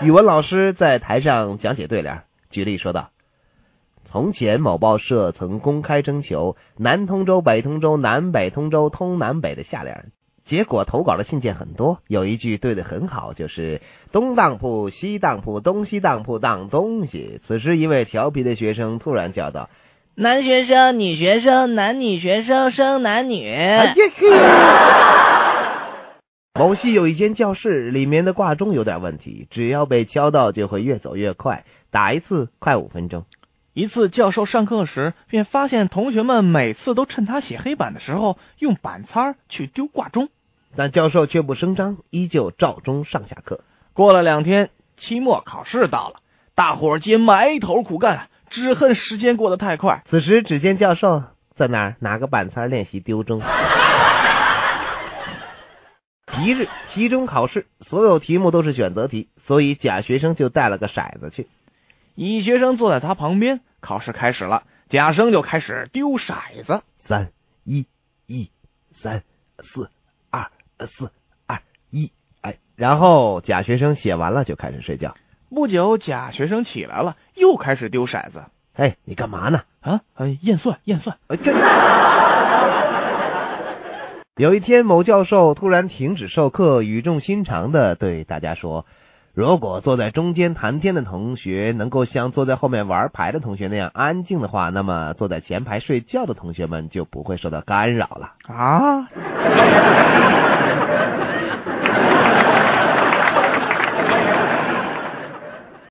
语文老师在台上讲解对联，举例说道：“从前某报社曾公开征求南通州、北通州、南北通州通南北的下联，结果投稿的信件很多，有一句对的很好，就是东当铺、西当铺、东西当铺当东西。此时，一位调皮的学生突然叫道。”男学生、女学生、男女学生生男女。某系有一间教室，里面的挂钟有点问题，只要被敲到就会越走越快，打一次快五分钟。一次教授上课时，便发现同学们每次都趁他写黑板的时候用板擦去丢挂钟，但教授却不声张，依旧照钟上下课。过了两天，期末考试到了，大伙皆埋头苦干。只恨时间过得太快。此时，只见教授在那儿拿个板擦练习丢钟。一日期中考试，所有题目都是选择题，所以贾学生就带了个骰子去。乙学生坐在他旁边。考试开始了，贾生就开始丢骰子。三一一三四二四二一哎，然后贾学生写完了就开始睡觉。不久，贾学生起来了，又开始丢骰子。哎，你干嘛呢？啊，验算，验算。这。有一天，某教授突然停止授课，语重心长的对大家说：“如果坐在中间谈天的同学能够像坐在后面玩牌的同学那样安静的话，那么坐在前排睡觉的同学们就不会受到干扰了。”啊。